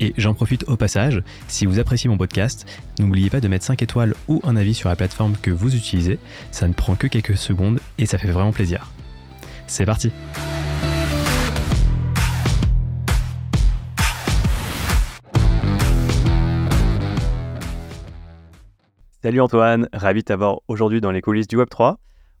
Et j'en profite au passage, si vous appréciez mon podcast, n'oubliez pas de mettre 5 étoiles ou un avis sur la plateforme que vous utilisez, ça ne prend que quelques secondes et ça fait vraiment plaisir. C'est parti Salut Antoine, ravi de t'avoir aujourd'hui dans les coulisses du Web3.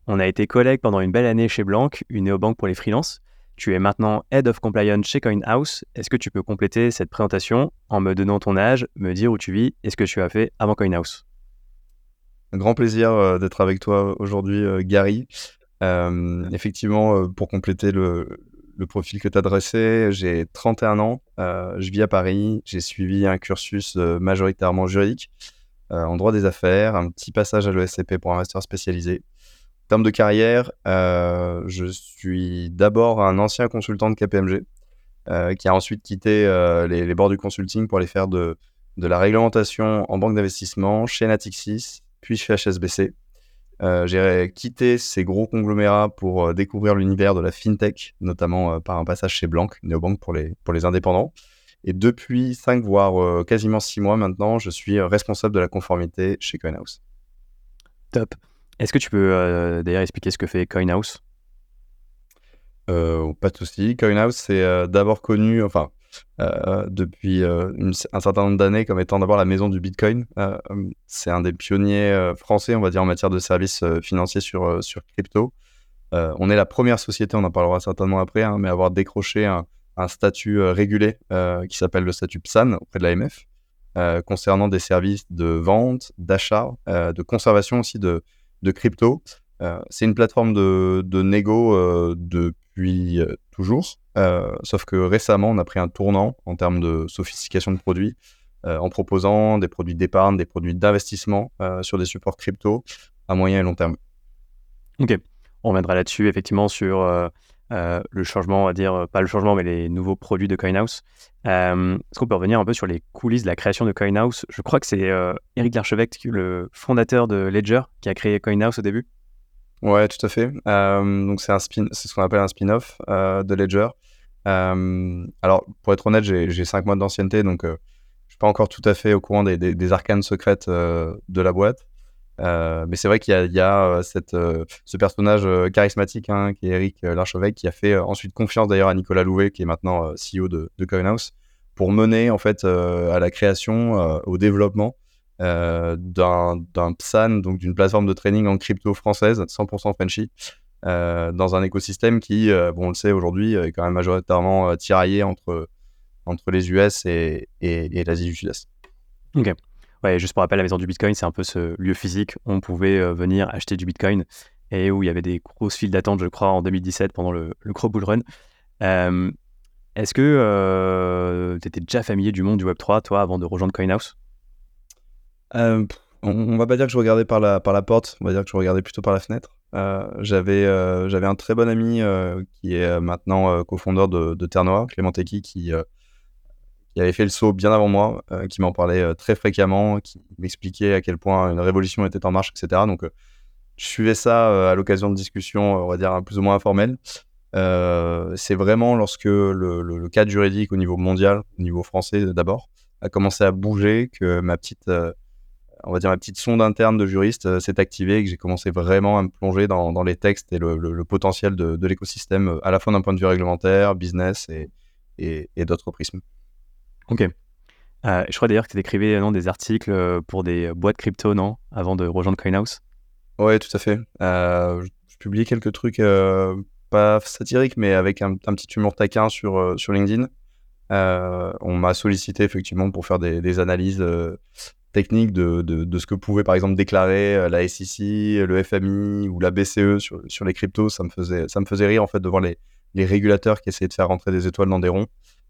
On a été collègues pendant une belle année chez Blanc, une néobanque pour les freelances. Tu es maintenant Head of Compliance chez CoinHouse. Est-ce que tu peux compléter cette présentation en me donnant ton âge, me dire où tu vis et ce que tu as fait avant CoinHouse? Un grand plaisir euh, d'être avec toi aujourd'hui, euh, Gary. Euh, effectivement, pour compléter le, profil que tu as dressé, j'ai 31 ans, je vis à Paris, j'ai suivi un cursus majoritairement juridique en droit des affaires, un petit passage à l'ESCP pour un master spécialisé termes de carrière, euh, je suis d'abord un ancien consultant de KPMG euh, qui a ensuite quitté euh, les, bords du consulting pour aller faire de, de la réglementation en banque d'investissement chez Natixis, puis chez HSBC. J'ai quitté ces gros conglomérats pour découvrir l'univers de la fintech, notamment par un passage chez Blanc, néobanque pour les, pour les indépendants. Et depuis 5 voire quasiment 6 mois maintenant, je suis responsable de la conformité chez CoinHouse. Top. Est-ce que tu peux euh, d'ailleurs expliquer ce que fait CoinHouse? Euh, Pas de souci. CoinHouse, c'est euh, d'abord connu, enfin, depuis un certain nombre d'années comme étant d'abord la maison du Bitcoin. c'est un des pionniers français, on va dire, en matière de services financiers sur, sur crypto. on est la première société, on en parlera certainement après, hein, mais avoir décroché un, un statut régulé qui s'appelle le statut PSAN auprès de l'AMF, concernant des services de vente, d'achat, de conservation aussi de, de crypto. Euh, c'est une plateforme de, de négo euh, depuis euh, toujours, sauf que récemment, on a pris un tournant en termes de sophistication de produits, en proposant des produits d'épargne, des produits d'investissement sur des supports crypto à moyen et long terme. Ok, on reviendra là-dessus effectivement sur le changement, on va dire, pas le changement, mais les nouveaux produits de CoinHouse. Est-ce qu'on peut revenir un peu sur les coulisses de la création de CoinHouse? Je crois que c'est Eric Larchevêque, le fondateur de Ledger, qui a créé CoinHouse au début. Ouais, tout à fait. donc c'est ce qu'on appelle un spin-off de Ledger. alors, pour être honnête, j'ai cinq mois d'ancienneté, donc je suis pas encore tout à fait au courant des, des arcanes secrètes de la boîte. Euh, mais c'est vrai qu'il y a, euh, euh, ce personnage charismatique hein, qui est Eric Larchevêque, qui a fait ensuite confiance d'ailleurs à Nicolas Louvet, qui est maintenant CEO de, de Coinhouse, pour mener en fait à la création, au développement d'un PSAN, donc d'une plateforme de training en crypto française, 100% Frenchy, dans un écosystème qui, bon, on le sait aujourd'hui, est quand même majoritairement tiraillé entre, entre les US et, et, et l'Asie du Sud-Est. Ok. Ouais, juste pour rappel, la maison du Bitcoin, c'est un peu ce lieu physique où on pouvait euh, venir acheter du Bitcoin et où il y avait des grosses files d'attente, je crois, en 2017 pendant le, le gros bull run. Euh, est-ce que euh, tu étais déjà familier du monde du Web3, toi, avant de rejoindre CoinHouse? On, on, va pas dire que je regardais par la, par la porte, on va dire que je regardais plutôt par la fenêtre. j'avais, j'avais un très bon ami qui est maintenant cofondeur de, de Terre Noire, Clément Teki, qui qui avait fait le saut bien avant moi, euh, qui m'en parlait euh, très fréquemment, qui m'expliquait à quel point une révolution était en marche, etc. Donc, euh, je suivais ça à l'occasion de discussions, on va dire, plus ou moins informelles. c'est vraiment lorsque le, cadre juridique au niveau mondial, au niveau français d'abord, a commencé à bouger que ma petite, on va dire, ma petite sonde interne de juriste s'est activée et que j'ai commencé vraiment à me plonger dans, les textes et le, potentiel de, l'écosystème, à la fois d'un point de vue réglementaire, business et, et d'autres prismes. Ok. Euh, je crois d'ailleurs que tu écrivais non, des articles euh, pour des boîtes crypto, non Avant de rejoindre CoinHouse? Ouais, tout à fait. Euh, je publie quelques trucs, pas satiriques, mais avec un, petit humour taquin sur, sur LinkedIn. on m'a sollicité effectivement pour faire des, analyses techniques de, de, ce que pouvait par exemple déclarer la SEC, le FMI ou la BCE sur, sur les cryptos. Ça me, faisait, ça me faisait rire en fait de voir les, les régulateurs qui essayaient de faire rentrer des étoiles dans des ronds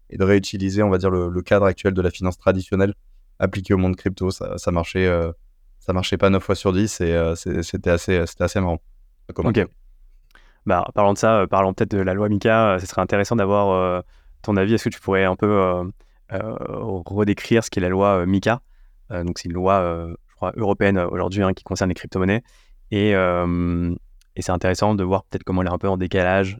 et de réutiliser, on va dire, le, cadre actuel de la finance traditionnelle appliqué au monde crypto. Ça, ça marchait, euh, ça marchait pas 9 fois sur 10 et euh, c'était assez, assez marrant. Ok. Bah, parlant de ça, parlons peut-être de la loi MICA, ce serait intéressant d'avoir ton avis. Est-ce que tu pourrais un peu redécrire ce qu'est la loi MICA Donc, c'est une loi, je crois, européenne aujourd'hui hein, qui concerne les crypto-monnaies. Et, et c'est intéressant de voir peut-être comment elle est un peu en décalage,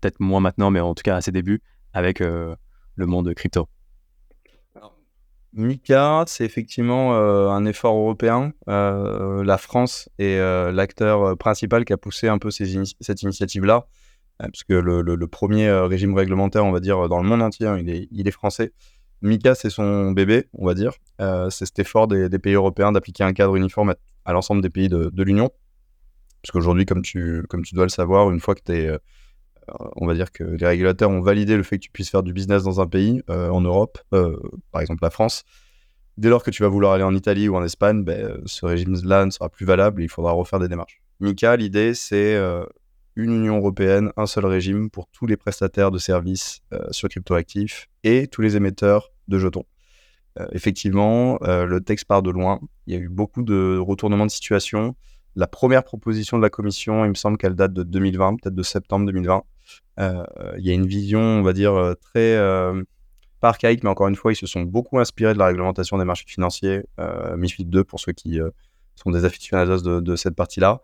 peut-être moins maintenant, mais en tout cas à ses débuts, avec le monde crypto. Mika, c'est effectivement euh, un effort européen. Euh, la France est euh, l'acteur principal qui a poussé un peu cette initiative-là, parce que le, premier régime réglementaire, on va dire, dans le monde entier, hein, il, est, français. Mika, c'est son bébé, on va dire. c'est cet effort des, pays européens d'appliquer un cadre uniforme à, l'ensemble des pays de, de l'Union. Parce qu'aujourd'hui, comme tu, comme tu dois le savoir, une fois que tu es on va dire que les régulateurs ont validé le fait que tu puisses faire du business dans un pays, euh, en Europe, euh, par exemple la France. Dès lors que tu vas vouloir aller en Italie ou en Espagne, ben, ce régime-là ne sera plus valable et il faudra refaire des démarches. MICA, l'idée, c'est euh, une Union européenne, un seul régime pour tous les prestataires de services sur cryptoactifs et tous les émetteurs de jetons. effectivement, le texte part de loin. Il y a eu beaucoup de retournements de situation. La première proposition de la Commission, il me semble qu'elle date de 2020, peut-être de septembre 2020. Euh, il y a une vision, on va dire, euh, très euh, pas archaïque, mais encore une fois, ils se sont beaucoup inspirés de la réglementation des marchés financiers, MIFID 2 pour ceux qui sont des aficionados de, cette partie-là.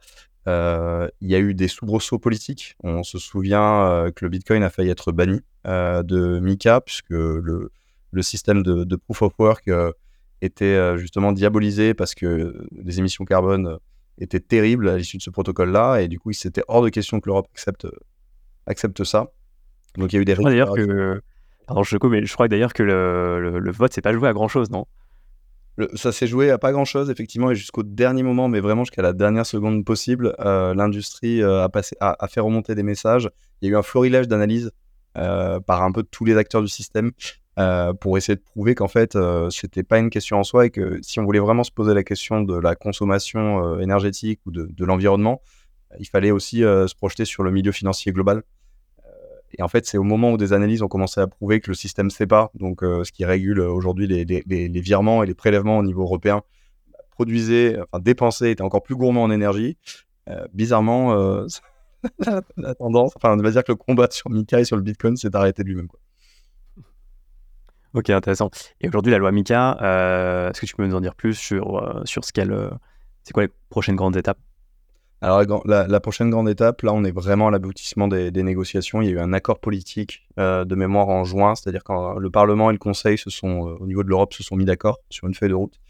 il y a eu des soubresauts politiques. On se souvient que le Bitcoin a failli être banni de MICA, puisque le, système de, de, proof of work était justement diabolisé parce que les émissions carbone étaient terribles à l'issue de ce protocole-là. Et du coup, c'était hors de question que l'Europe accepte accepte ça. Donc il y a eu des d'ailleurs que Pardon, je, mais je crois d'ailleurs que le, le, vote s'est pas joué à grand chose, non Ça s'est joué à pas grand chose, effectivement, et jusqu'au dernier moment, mais vraiment jusqu'à la dernière seconde possible, euh, l'industrie euh, a, passé, a, fait remonter des messages. Il y a eu un florilège d'analyse euh, par un peu tous les acteurs du système pour essayer de prouver qu'en fait, c'était pas une question en soi et que si on voulait vraiment se poser la question de la consommation énergétique ou de, de l'environnement, il fallait aussi se projeter sur le milieu financier global. Euh, et en fait, c'est au moment où des analyses ont commencé à prouver que le système SEPA, donc euh, ce qui régule aujourd'hui les, virements et les prélèvements au niveau européen, produisait, enfin dépensait, était encore plus gourmand en énergie. bizarrement, la, tendance, enfin, on va dire que le combat sur Mika et sur le Bitcoin s'est arrêté de lui-même. Ok, intéressant. Et aujourd'hui, la loi Mika, est-ce que tu peux nous en dire plus sur, sur ce qu'elle. c'est quoi les prochaines grandes étapes? Alors la, prochaine grande étape, là on est vraiment à l'aboutissement des, négociations. Il y a eu un accord politique euh, de mémoire en juin, c'est-à-dire quand le Parlement et le Conseil se sont, euh, au niveau de l'Europe se sont mis d'accord sur une feuille de route.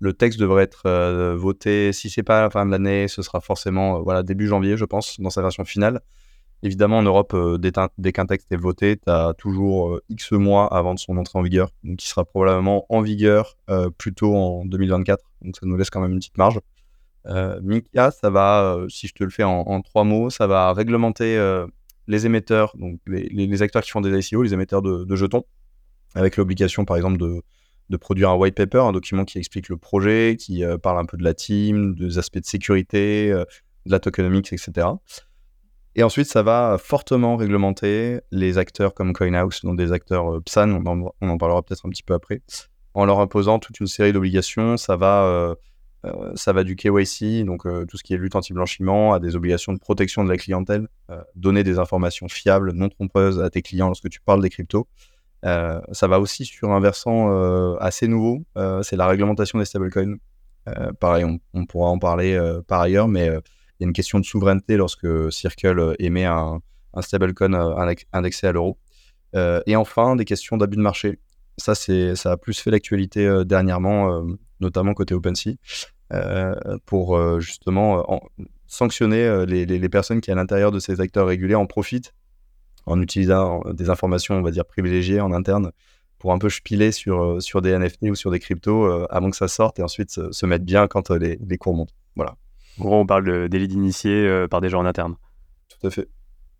Le texte devrait être euh, voté, si c'est pas à la fin de l'année, ce sera forcément voilà, début janvier, je pense, dans sa version finale. Évidemment, en Europe, dès, qu'un texte est voté, tu as toujours X mois avant de son entrée en vigueur, donc il sera probablement en vigueur plutôt en 2024, donc ça nous laisse quand même une petite marge. Euh, ça va, euh, si je te le fais en, trois mots, ça va réglementer euh, les émetteurs, donc les, acteurs qui font des ICO, les émetteurs de, jetons, avec l'obligation par exemple de, produire un white paper, un document qui explique le projet, qui parle un peu de la team, des aspects de sécurité, de la tokenomics, etc. Et ensuite, ça va fortement réglementer les acteurs comme CoinHouse, donc des acteurs PSAN, on en, on en parlera peut-être un petit peu après, en leur imposant toute une série d'obligations. Ça va euh, ça va du KYC, donc euh, tout ce qui est lutte anti-blanchiment, à des obligations de protection de la clientèle, euh, donner des informations fiables, non trompeuses à tes clients lorsque tu parles des cryptos. ça va aussi sur un versant assez nouveau, c'est la réglementation des stablecoins. pareil, on, pourra en parler par ailleurs, mais il y a une question de souveraineté lorsque Circle émet un stablecoin indexé à l'euro. et enfin, des questions d'abus de marché. Ça, ça a plus fait l'actualité dernièrement, notamment côté OpenSea. Euh, pour euh, justement euh, sanctionner les, personnes qui, à l'intérieur de ces acteurs réguliers, en profitent en utilisant des informations, on va dire, privilégiées en interne pour un peu spiler sur, sur des NFT ou sur des cryptos avant que ça sorte et ensuite se, mettre bien quand les, les, cours montent. Voilà. En gros, on parle de délit d'initié par des gens en interne. Tout à fait.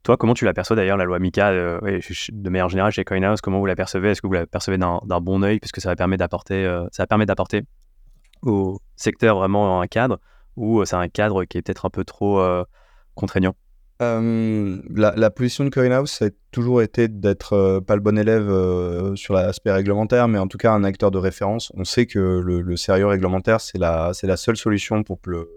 Toi, comment tu l'aperçois d'ailleurs, la loi MICA, de manière générale chez CoinHouse, comment vous la percevez Est-ce que vous la percevez d'un bon Puisque ça permet d'apporter ça permet d'apporter au secteur vraiment un cadre ou euh, c'est un cadre qui est peut-être un peu trop euh, contraignant? La, position de CoinHouse, a toujours été d'être euh, pas le bon élève sur l'aspect réglementaire, mais en tout cas un acteur de référence. On sait que le, sérieux réglementaire, c'est la, la seule solution pour que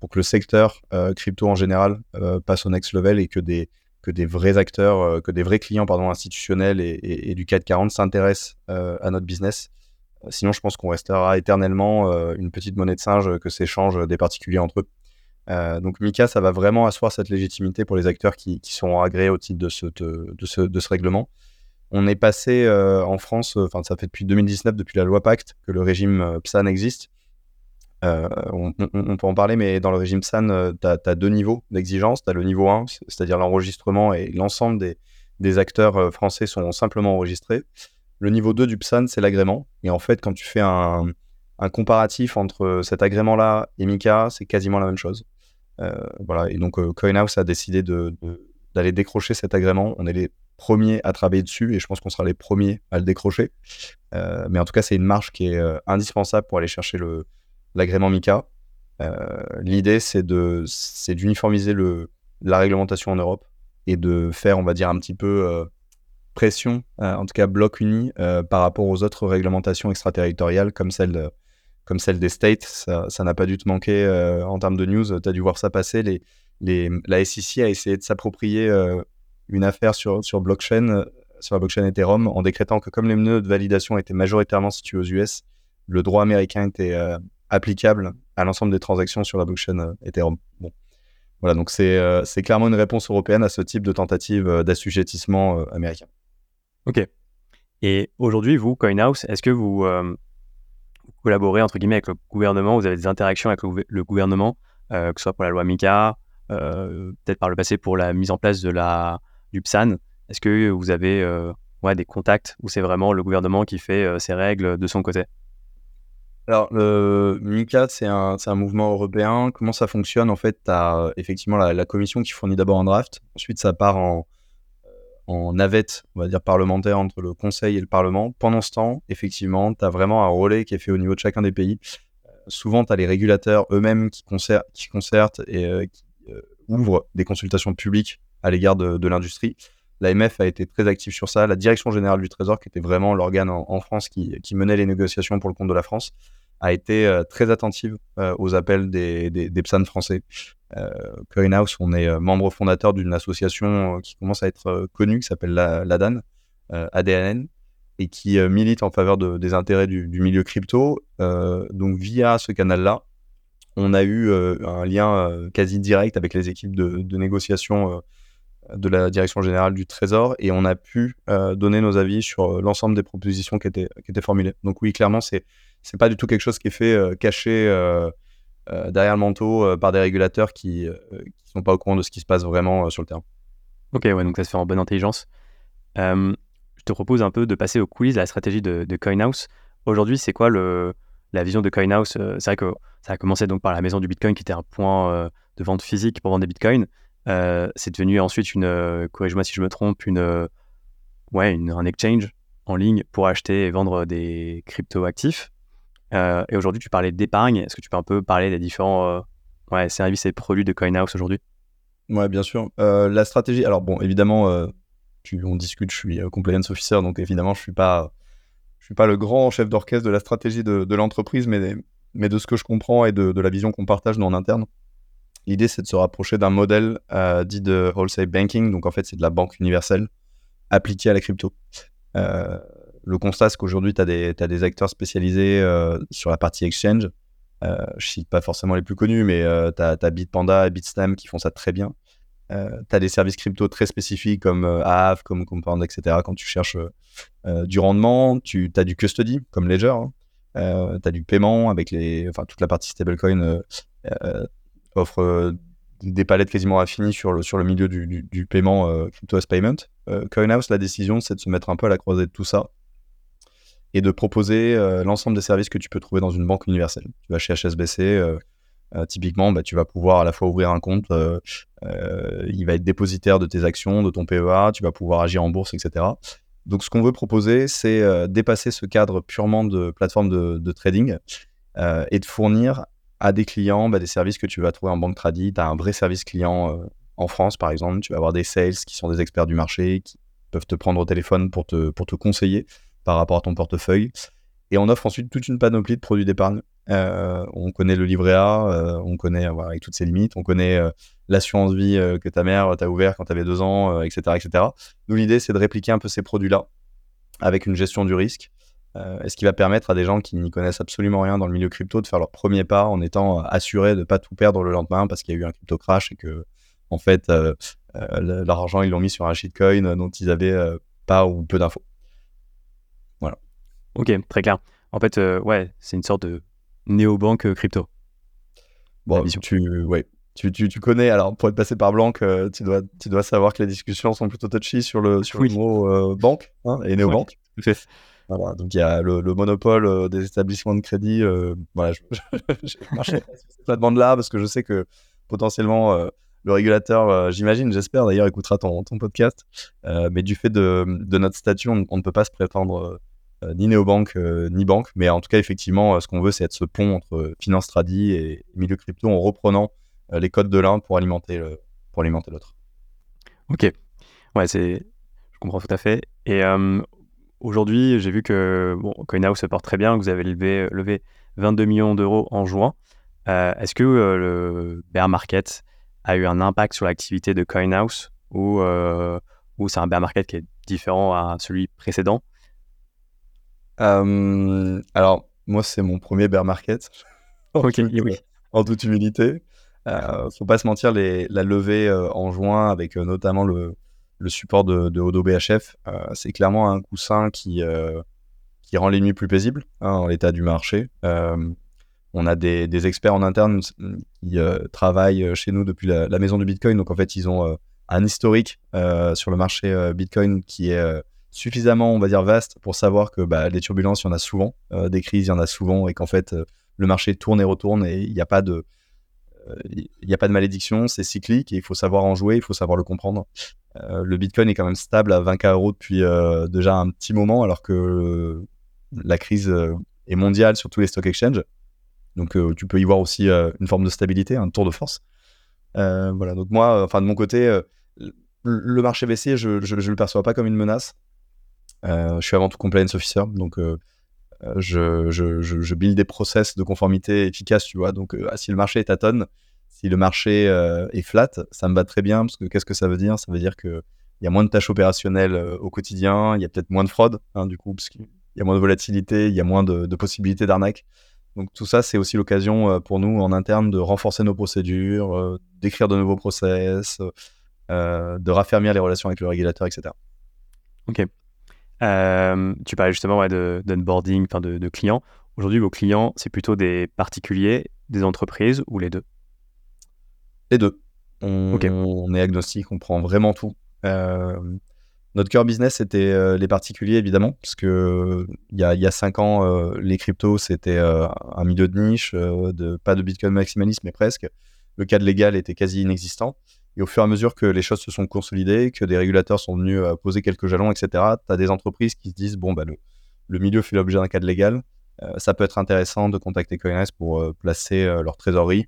pour que le secteur crypto en général passe au next level et que des, que des vrais acteurs, que des vrais clients pardon, institutionnels et, du CAC 40 s'intéressent à notre business. Sinon, je pense qu'on restera éternellement une petite monnaie de singe que s'échangent des particuliers entre eux. Euh, donc Mika, ça va vraiment asseoir cette légitimité pour les acteurs qui, sont agréés au titre de ce, de, ce, règlement. On est passé euh, en France, enfin ça fait depuis 2019, depuis la loi Pacte, que le régime euh, PSAN existe. On, peut en parler, mais dans le régime PSAN, tu as, deux niveaux d'exigence. Tu as le niveau 1, c'est-à-dire l'enregistrement et l'ensemble des, acteurs français sont simplement enregistrés. Le niveau 2 du PSAN, c'est l'agrément. Et en fait, quand tu fais un, comparatif entre cet agrément-là et Mika, c'est quasiment la même chose. Euh, voilà, et donc euh, CoinHouse a décidé d'aller décrocher cet agrément. On est les premiers à travailler dessus et je pense qu'on sera les premiers à le décrocher. Euh, mais en tout cas, c'est une marche qui est indispensable pour aller chercher l'agrément MICA. L'idée, c'est d'uniformiser la réglementation en Europe et de faire, on va dire, un petit peu pression, en tout cas bloc uni, par rapport aux autres réglementations extraterritoriales comme celle comme celle des States. Ça n'a pas dû te manquer euh, en termes de news. Tu as dû voir ça passer. Les, les, la SEC a essayé de s'approprier euh, une affaire sur, sur blockchain, sur la blockchain Ethereum, en décrétant que comme les nœuds de validation étaient majoritairement situés aux US, le droit américain était euh, applicable à l'ensemble des transactions sur la blockchain Ethereum. Bon. Voilà, donc c'est clairement une réponse européenne à ce type de tentative d'assujettissement américain. Ok. Et aujourd'hui, vous, CoinHouse, est-ce que vous, collaborer entre guillemets avec le gouvernement, vous avez des interactions avec le, gouvernement, euh, que ce soit pour la loi MICA, euh, peut-être par le passé pour la mise en place de la, du PSAN. Est-ce que vous avez euh, des contacts ou c'est vraiment le gouvernement qui fait ses règles de son côté? Alors, le MICA, c'est un, un, mouvement européen. Comment ça fonctionne En fait, tu as effectivement la, commission qui fournit d'abord un draft. Ensuite, ça part en, en navette, on va dire, parlementaire entre le Conseil et le Parlement. Pendant ce temps, effectivement, tu as vraiment un relais qui est fait au niveau de chacun des pays. Euh, souvent, tu as les régulateurs eux-mêmes qui, concertent et euh, qui euh, ouvrent des consultations publiques à l'égard de, l'industrie. L'AMF a été très active sur ça. La Direction générale du Trésor, qui était vraiment l'organe en, France qui, menait les négociations pour le compte de la France, a été très attentive aux appels des, PSAN français. Euh, Coinhouse, on est euh, membre fondateur d'une association euh, qui commence à être connue, qui s'appelle l'ADAN, ADNN, et qui milite en faveur des intérêts du, milieu crypto. donc via ce canal-là, on a eu un lien quasi direct avec les équipes de, négociation de la direction générale du Trésor et on a pu donner nos avis sur l'ensemble des propositions qui étaient, qui étaient formulées. Donc oui, clairement, c'est c'est pas du tout quelque chose qui est fait caché euh, derrière le manteau euh, par des régulateurs qui ne euh, sont pas au courant de ce qui se passe vraiment sur le terrain. Ok, ouais, donc ça se fait en bonne intelligence. je te propose un peu de passer coulisses de la stratégie de, de CoinHouse. Aujourd'hui, c'est quoi le, la vision de CoinHouse? C'est vrai que ça a commencé donc par la maison du Bitcoin qui était un point de vente physique pour vendre des Bitcoins. C'est devenu ensuite une, corrige-moi si je me trompe, une, ouais, une, un exchange en ligne pour acheter et vendre des crypto-actifs. Euh, et aujourd'hui, tu parlais d'épargne. Est-ce que tu peux un peu parler des différents euh, ouais, services et produits de CoinHouse aujourd'hui? Ouais, bien sûr. Euh, la stratégie, alors bon, évidemment, on discute, je suis compliance officer, donc évidemment, je suis pas, suis pas le grand chef d'orchestre de la stratégie de, l'entreprise, mais, mais de ce que je comprends et de, de la vision qu'on partage nous en interne. L'idée, c'est de se rapprocher d'un modèle dit de wholesale banking, donc en fait, c'est de la banque universelle appliquée à la crypto. Euh, le constat, c'est qu'aujourd'hui, tu as, des acteurs spécialisés euh, sur la partie exchange. Euh, je cite pas forcément les plus connus, mais euh, tu as, Bitpanda et Bitstamp qui font ça très bien. Euh, tu as des services crypto très spécifiques comme Aave, comme Compound, etc. Quand tu cherches du rendement, tu as du custody comme Ledger. Hein. tu as du paiement avec les, enfin, toute la partie stablecoin offre des palettes quasiment infinies sur le, sur le milieu du, paiement crypto as payment. CoinHouse, la décision, c'est de se mettre un peu à la croisée de tout ça et de proposer euh, l'ensemble des services que tu peux trouver dans une banque universelle. Tu vas chez HSBC, euh, euh, typiquement, bah, tu vas pouvoir à la fois ouvrir un compte, il va être dépositaire de tes actions, de ton PEA, tu vas pouvoir agir en bourse, etc. Donc, ce qu'on veut proposer, c'est dépasser ce cadre purement de plateforme de, trading et de fournir à des clients bah, des services que tu vas trouver en banque tradie. Tu as un vrai service client en France, par exemple. Tu vas avoir des sales qui sont des experts du marché, qui peuvent te prendre au téléphone pour te, conseiller par rapport à ton portefeuille. Et on offre ensuite toute une panoplie de produits d'épargne. on connaît le livret A, on connaît, avec toutes ses limites, on connaît l'assurance vie que ta mère t'a ouvert quand tu avais deux ans, etc., etc. Nous, l'idée, c'est de répliquer un peu ces produits-là avec une gestion du risque. Et ce qui va permettre à des gens qui n'y connaissent absolument rien dans le milieu crypto de faire leur premier pas en étant assurés de ne pas tout perdre le lendemain parce qu'il y a eu un crypto crash et que, en fait, leur argent, ils l'ont mis sur un shitcoin dont ils avaient pas ou peu d'infos. Voilà. Ok, très clair. En fait, euh, ouais, c'est une sorte de néobanque euh, crypto. Bon, tu, ouais, tu, tu, tu, connais, alors pour être passé par Blanc, euh, tu, dois, tu dois savoir que les discussions sont plutôt touchy sur le, sur le mot banque hein, et néobanque. Voilà, donc il y a le, monopole des établissements de crédit. voilà, j'ai marché sur cette demande-là parce que je sais que potentiellement le régulateur, j'imagine, j'espère d'ailleurs, écoutera ton, ton podcast. mais du fait de, de notre statut, on, on, ne peut pas se prétendre euh, ni néobanque euh, ni banque. Mais en tout cas, effectivement, euh, ce qu'on veut, c'est être ce pont entre finance tradi et milieu crypto en reprenant les codes de l'un pour alimenter pour alimenter l'autre. Ok, ouais, c'est, je comprends tout à fait. Et aujourd'hui, j'ai vu que bon, CoinHouse se porte très bien, que vous avez levé, levé 22 millions d'euros en juin. est-ce que le bear market a eu un impact sur l'activité de CoinHouse ou, ou c'est un bear market qui est différent à celui précédent? Euh, alors, moi, c'est mon premier bear market. en, toute, en toute humilité. Euh, faut pas se mentir, les, la levée euh, en juin, avec euh, notamment le, le, support de, de Odo BHF, c'est clairement un coussin qui, qui rend les nuits plus paisibles hein, en l'état du marché. on a des, experts en interne qui travaillent chez nous depuis la, maison du Bitcoin. Donc, en fait, ils ont un historique sur le marché Bitcoin qui est suffisamment, on va dire, vaste pour savoir que bah, les turbulences, il y en a souvent, euh, des crises, il y en a souvent, et qu'en fait, euh, le marché tourne et retourne, et il n'y a pas de, euh, il a pas de malédiction, c'est cyclique, et il faut savoir en jouer, il faut savoir le comprendre. le Bitcoin est quand même stable à 20K euros depuis déjà un petit moment, alors que la crise est mondiale sur tous les stock exchanges. Donc, tu peux y voir aussi une forme de stabilité, un tour de force. voilà, donc moi, enfin de mon côté, le marché baissier, je ne le perçois pas comme une menace. Euh, je suis avant tout compliance officer, donc euh, euh, je, build des process de conformité efficaces, tu vois. Donc, si le marché est à tonne, si le marché est flat, ça me va très bien, parce que qu'est-ce que ça veut dire? Ça veut dire qu'il y a moins de tâches opérationnelles au quotidien, il y a peut-être moins de fraude, hein, du coup, parce qu'il y a moins de volatilité, il y a moins de possibilités d'arnaque. Donc tout ça, c'est aussi l'occasion pour nous en interne de renforcer nos procédures, d'écrire de nouveaux process, de raffermir les relations avec le régulateur, etc. Ok. Euh, tu parlais justement ouais, d'onboarding, de, de, de, clients. Aujourd'hui, vos clients, c'est plutôt des particuliers, des entreprises ou les deux? Les deux. On, on, est agnostique, on prend vraiment tout. Euh, notre cœur business, c'était euh, les particuliers, évidemment, parce que il y a, y a cinq ans, les cryptos, c'était un milieu de niche, de, pas de Bitcoin maximaliste, mais presque. Le cadre légal était quasi inexistant. Et au fur et à mesure que les choses se sont consolidées, que des régulateurs sont venus euh, poser quelques jalons, etc., tu as des entreprises qui se disent bon, bah, le, milieu fait l'objet d'un cadre légal. Euh, ça peut être intéressant de contacter CoinS pour euh, placer leur trésorerie,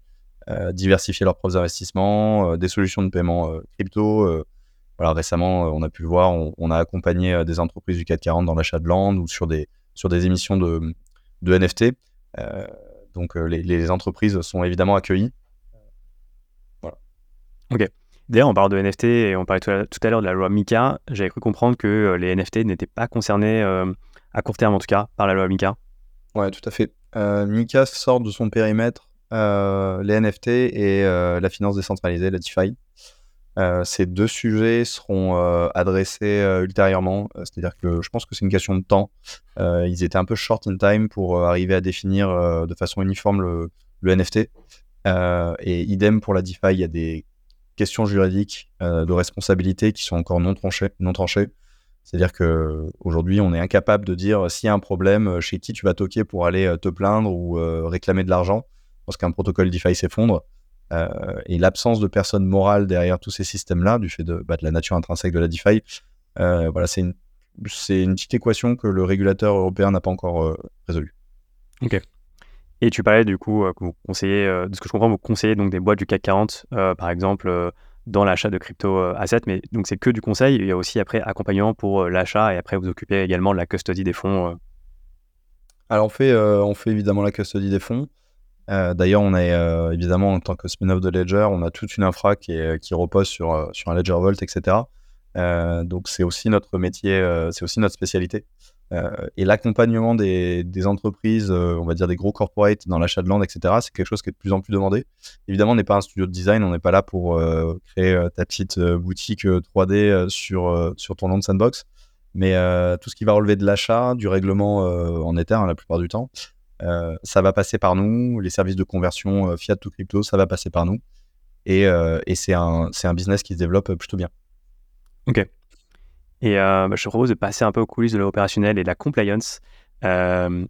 diversifier leurs propres investissements, des solutions de paiement crypto. voilà, récemment, on a pu le voir, on, a accompagné des entreprises du 440 dans l'achat de land ou sur des, sur des émissions de, de NFT. donc, les entreprises sont évidemment accueillies. Ok. D'ailleurs, on parle de NFT et on parlait tout à, l'heure de la loi MICA. J'avais cru comprendre que euh, les NFT n'étaient pas concernés, euh, à court terme en tout cas, par la loi MICA. Ouais, tout à fait. Euh, sort de son périmètre les NFT et la finance décentralisée, la DeFi. ces deux sujets seront adressés ultérieurement. C'est-à-dire que je pense que c'est une question de temps. ils étaient un peu short in time pour arriver à définir de façon uniforme le NFT. et idem pour la DeFi, il y a des questions juridiques euh, de responsabilité qui sont encore non tranchées. Non tranchées. C'est-à-dire qu'aujourd'hui, on est incapable de dire s'il y a un problème, euh, chez qui tu vas toquer pour aller euh, te plaindre ou réclamer de l'argent lorsqu'un protocole DeFi s'effondre. et l'absence de personnes morales derrière tous ces systèmes-là, du fait de, bah, la nature intrinsèque de la DeFi, voilà, c'est une, une, petite équation que le régulateur européen n'a pas encore résolue. Ok. Et tu parlais du coup, que vous conseillez, de ce que je comprends, vous conseillez donc des boîtes du CAC 40, par exemple, dans l'achat de crypto assets, mais donc c'est que du conseil. Il y a aussi après accompagnement pour l'achat et après vous occupez également de la custody des fonds. Alors on fait, on fait évidemment la custody des fonds. D'ailleurs, on a évidemment en tant que spin-off de Ledger, on a toute une infra qui, qui repose sur, sur un Ledger Vault, etc. donc c'est aussi notre métier, c'est aussi notre spécialité. Euh, et l'accompagnement des, entreprises, euh, on va dire des gros corporates dans l'achat de land, etc., c'est quelque chose qui est de plus en plus demandé. Évidemment, on n'est pas un studio de design, on n'est pas là pour euh, créer ta petite boutique 3D sur, sur ton land sandbox. Mais tout ce qui va relever de l'achat, du règlement en Ether hein, la plupart du temps, ça va passer par nous. Les services de conversion fiat to crypto, ça va passer par nous. Et, et c'est un, un business qui se développe plutôt bien. Ok. Et euh, bah, je te propose de passer un peu aux coulisses de l'opérationnel et de la compliance. Euh,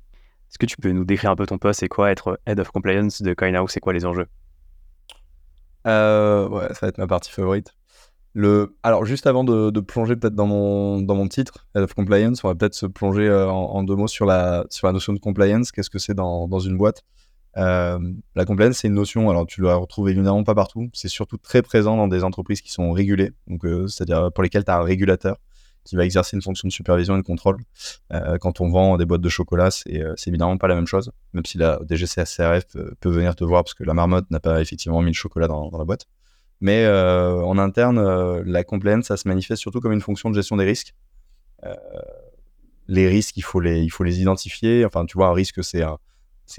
est-ce que tu peux nous décrire un peu ton poste C'est quoi être Head of Compliance de CoinHouse C'est quoi les enjeux? Euh, Ouais, ça va être ma partie favorite. Alors, juste avant de, plonger peut-être dans mon, dans mon titre, Head of Compliance, on va peut-être se plonger en, deux mots sur la, sur la notion de compliance. Qu'est-ce que c'est dans, dans, une boîte? La compliance, c'est une notion, alors tu la retrouves évidemment pas partout, c'est surtout très présent dans des entreprises qui sont régulées, c'est-à-dire pour lesquelles tu as un régulateur qui va exercer une fonction de supervision et de contrôle. Euh, quand on vend des boîtes de chocolat, euh, c'est évidemment pas la même chose, même si la DGCSRF euh, peut venir te voir parce que la marmotte n'a pas effectivement mis le chocolat dans, la boîte. Mais en interne, la compliance, ça se manifeste surtout comme une fonction de gestion des risques. les risques, il faut les, identifier. Enfin, tu vois, un risque, c'est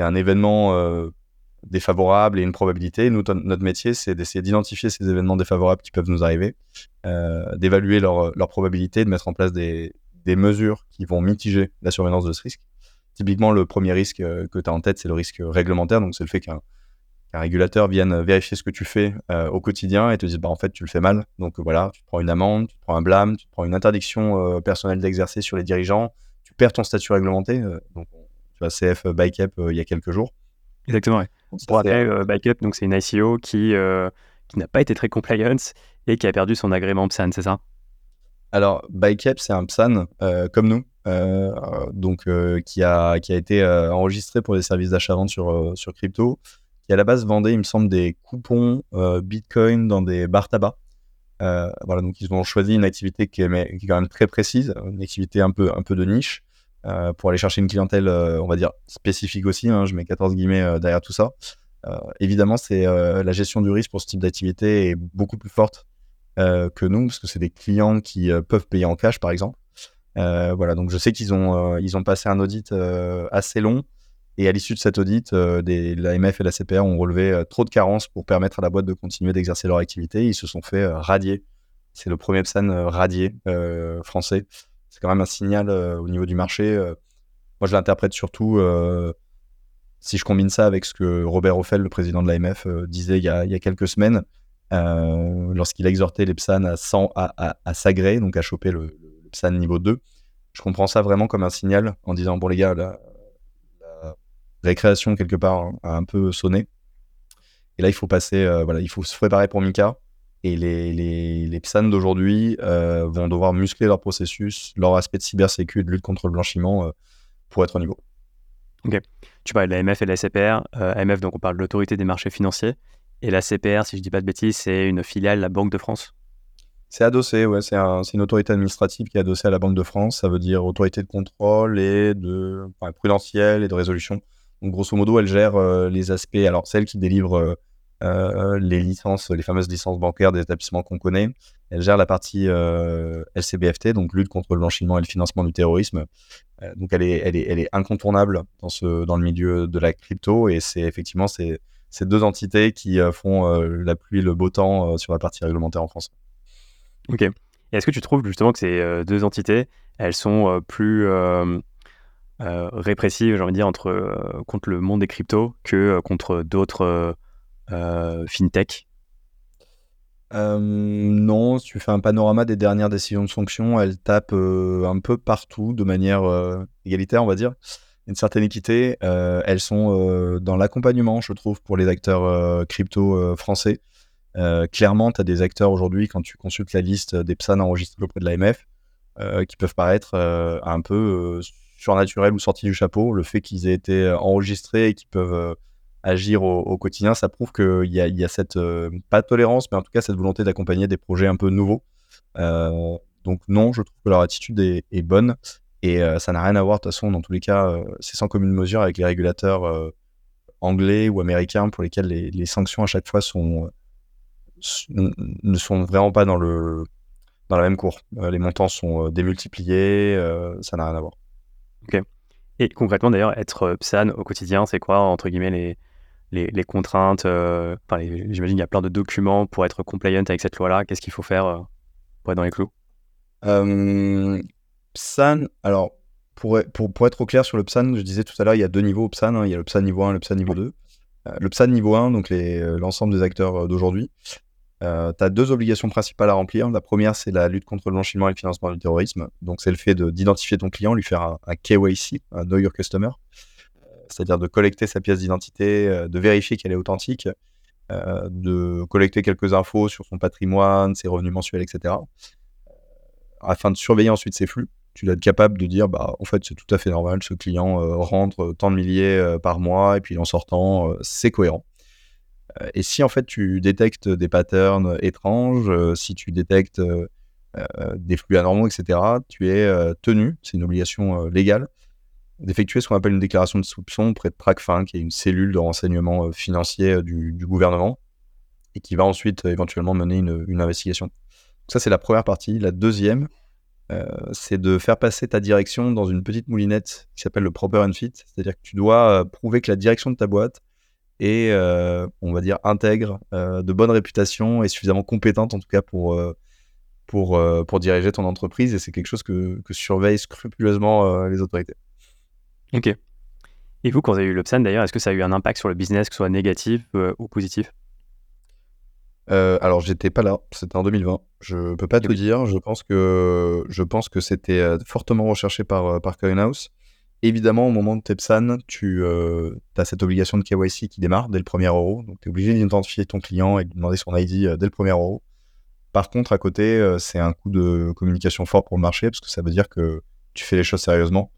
un événement défavorables et une probabilité. Nous, notre métier, c'est d'essayer d'identifier ces événements défavorables qui peuvent nous arriver, euh, d'évaluer leur, leur, probabilité, de mettre en place des, des, mesures qui vont mitiger la survenance de ce risque. Typiquement, le premier risque euh, que tu as en tête, c'est le risque réglementaire. Donc, c'est le fait qu'un régulateur vienne vérifier ce que tu fais euh, au quotidien et te dise, bah, en fait, tu le fais mal. Donc, voilà, tu prends une amende, tu prends un blâme, tu prends une interdiction personnelle d'exercer sur les dirigeants, tu perds ton statut réglementé. donc, tu vois, CF Bicap il y a quelques jours. Exactement, ouais. Pour rappel, euh, Backup, donc c'est une ICO qui, euh, qui n'a pas été très compliance et qui a perdu son agrément PSAN, c'est ça? Alors, Backup, c'est un PSAN euh, comme nous, donc qui, a, qui a été enregistré pour les services d'achat-vente sur, sur crypto, qui à la base vendait, il me semble, des coupons Bitcoin dans des bars tabac. voilà, donc ils ont choisi une activité qui est, qui est, quand même très précise, une activité un peu, un peu de niche. Euh, pour aller chercher une clientèle, euh, on va dire, spécifique aussi. Hein, je mets 14 guillemets euh, derrière tout ça. évidemment, c'est la gestion du risque pour ce type d'activité est beaucoup plus forte que nous, parce que c'est des clients qui peuvent payer en cash, par exemple. voilà, donc je sais qu'ils ont, ils ont passé un audit assez long. Et à l'issue de cet audit, des, l'AMF et la CPR ont relevé trop de carences pour permettre à la boîte de continuer d'exercer leur activité. Ils se sont fait radier. C'est le premier PSAN radié français c'est quand même un signal euh, au niveau du marché. Euh. moi, je l'interprète surtout euh, si je combine ça avec ce que Robert Offel, le président de l'AMF, disait il y, a, quelques semaines, lorsqu'il a exhorté les PSAN à, s'agréer, donc à choper le, PSAN niveau 2. Je comprends ça vraiment comme un signal en disant bon les gars, la, récréation quelque part a un peu sonné. Et là, il faut passer, voilà, il faut se préparer pour Mika. Et les, les, les PSAN d'aujourd'hui euh, vont devoir muscler leur processus, leur aspect de cybersécurité, de lutte contre le blanchiment euh, pour être au niveau. Ok. Tu parles de l'AMF et de la CPR. Euh, AMF, donc on parle de l'autorité des marchés financiers. Et la CPR, si je ne dis pas de bêtises, c'est une filiale de la Banque de France. C'est adossé, ouais. C'est un, une autorité administrative qui est adossée à la Banque de France. Ça veut dire autorité de contrôle et de enfin, prudentielle et de résolution. Donc grosso modo, elle gère les aspects. Alors celle qui délivre euh, les licences, les fameuses licences bancaires des établissements qu'on connaît. Elle gère la partie euh, LCBFT, donc lutte contre le blanchiment et le financement du terrorisme. Euh, donc elle est, elle, est, elle est incontournable dans, ce, dans le milieu de la crypto et c'est effectivement ces, ces deux entités qui font la pluie le beau temps sur la partie réglementaire en France. Ok. Est-ce que tu trouves justement que ces deux entités, elles sont plus répressives, j'ai envie de dire, entre, contre le monde des cryptos que contre d'autres euh, fintech euh, non, si tu fais un panorama des dernières décisions de sanctions, elles tapent euh, un peu partout de manière égalitaire, on va dire. Une certaine équité. elles sont dans l'accompagnement, je trouve, pour les acteurs crypto français. clairement, tu as des acteurs aujourd'hui, quand tu consultes la liste des PSAN enregistrés auprès de l'AMF, qui peuvent paraître un peu surnaturels ou sortis du chapeau. Le fait qu'ils aient été enregistrés et qu'ils peuvent agir au, quotidien, ça prouve qu'il y a, y a cette, euh, pas de tolérance, mais en tout cas cette volonté d'accompagner des projets un peu nouveaux. Euh, donc non, je trouve que leur attitude est, bonne. Et ça n'a rien à voir, de toute façon, dans tous les cas, c'est sans commune mesure avec les régulateurs anglais ou américains pour lesquels les, sanctions à chaque fois sont, ne sont vraiment pas dans, le, dans la même cour. les montants sont démultipliés, ça n'a rien à voir. Ok. Et concrètement, d'ailleurs, être PSAN au quotidien, c'est quoi, entre guillemets, les, les, contraintes J'imagine qu'il y a plein de documents pour être compliant avec cette loi-là. Qu'est-ce qu'il faut faire pour être dans les clous? PSAN, alors pour, pour, pour, être au clair sur le PSAN, je disais tout à l'heure, il y a deux niveaux au PSAN. Hein. il y a le PSAN niveau 1 et le PSAN niveau 2. Euh, le PSAN niveau 1, donc euh, l'ensemble des acteurs euh, d'aujourd'hui, tu as deux obligations principales à remplir. La première, c'est la lutte contre le blanchiment et le financement du terrorisme. Donc, c'est le fait d'identifier ton client, lui faire un, KYC, un Know Your Customer, c'est-à-dire de collecter sa pièce d'identité, de vérifier qu'elle est authentique, de collecter quelques infos sur son patrimoine, ses revenus mensuels, etc afin de surveiller ensuite ses flux. Tu dois être capable de dire, bah, en fait, c'est tout à fait normal, ce client euh, rentre tant de milliers euh, par mois et puis en sortant, euh, c'est cohérent. et si en fait tu détectes des patterns étranges, si tu détectes des flux anormaux, etc., tu es tenu, c'est une obligation légale, d'effectuer ce qu'on appelle une déclaration de soupçon auprès de TRACFIN, qui est une cellule de renseignement financier du, gouvernement, et qui va ensuite éventuellement mener une investigation ça, c'est la première partie. La deuxième, euh, c'est de faire passer ta direction dans une petite moulinette qui s'appelle le proper and fit. C'est-à-dire que tu dois euh, prouver que la direction de ta boîte est, euh, on va dire, intègre, de bonne réputation et suffisamment compétente, en tout cas, pour, pour, pour diriger ton entreprise. Et c'est quelque chose que surveillent scrupuleusement les autorités. Ok. Et vous, quand vous avez eu l'Obsan, d'ailleurs, est-ce que ça a eu un impact sur le business, que ce soit négatif ou positif? Euh, alors, j'étais pas là, c'était en 2020. Je peux pas te dire. Je pense que, je pense que c'était euh, fortement recherché par, euh, par Coinhouse. Évidemment, au moment de Tepsan, tu as cette obligation de KYC qui démarre dès le premier euro. Donc, tu es obligé d'identifier ton client et de demander son ID dès le premier euro. Par contre, à côté, c'est un coup de communication fort pour le marché parce que ça veut dire que tu fais les choses sérieusement.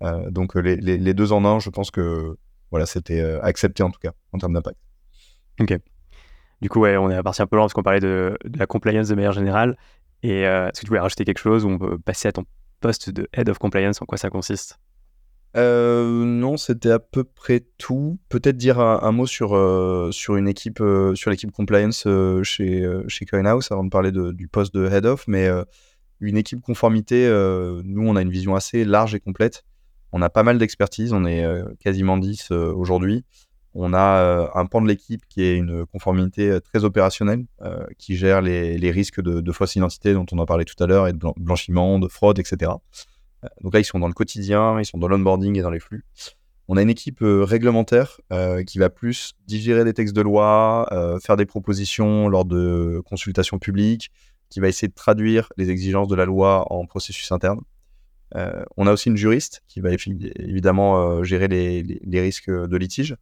Donc, les, les, deux en un, je pense que voilà, c'était accepté en tout cas en termes d'impact. Ok. Du coup, ouais, on est parti un peu loin parce qu'on parlait de, la compliance de manière générale. Et euh, est-ce que tu voulais rajouter quelque chose ou on peut passer à ton poste de Head of Compliance En quoi ça consiste? Euh, non, c'était à peu près tout. Peut-être dire un, mot sur, euh, sur une équipe, sur l'équipe compliance chez, chez Coinhouse avant de parler du poste de head of. Mais une équipe conformité, nous, on a une vision assez large et complète. On a pas mal d'expertise, on est quasiment 10 aujourd'hui. On a euh, un pan de l'équipe qui est une conformité euh, très opérationnelle, euh, qui gère les, risques de, de, fausse identité dont on a parlé tout à l'heure, et de blanchiment, de fraude, etc. donc là, ils sont dans le quotidien, ils sont dans l'onboarding et dans les flux. On a une équipe réglementaire qui va plus digérer des textes de loi, faire des propositions lors de consultations publiques, qui va essayer de traduire les exigences de la loi en processus interne. On a aussi une juriste qui va évidemment gérer les risques de litige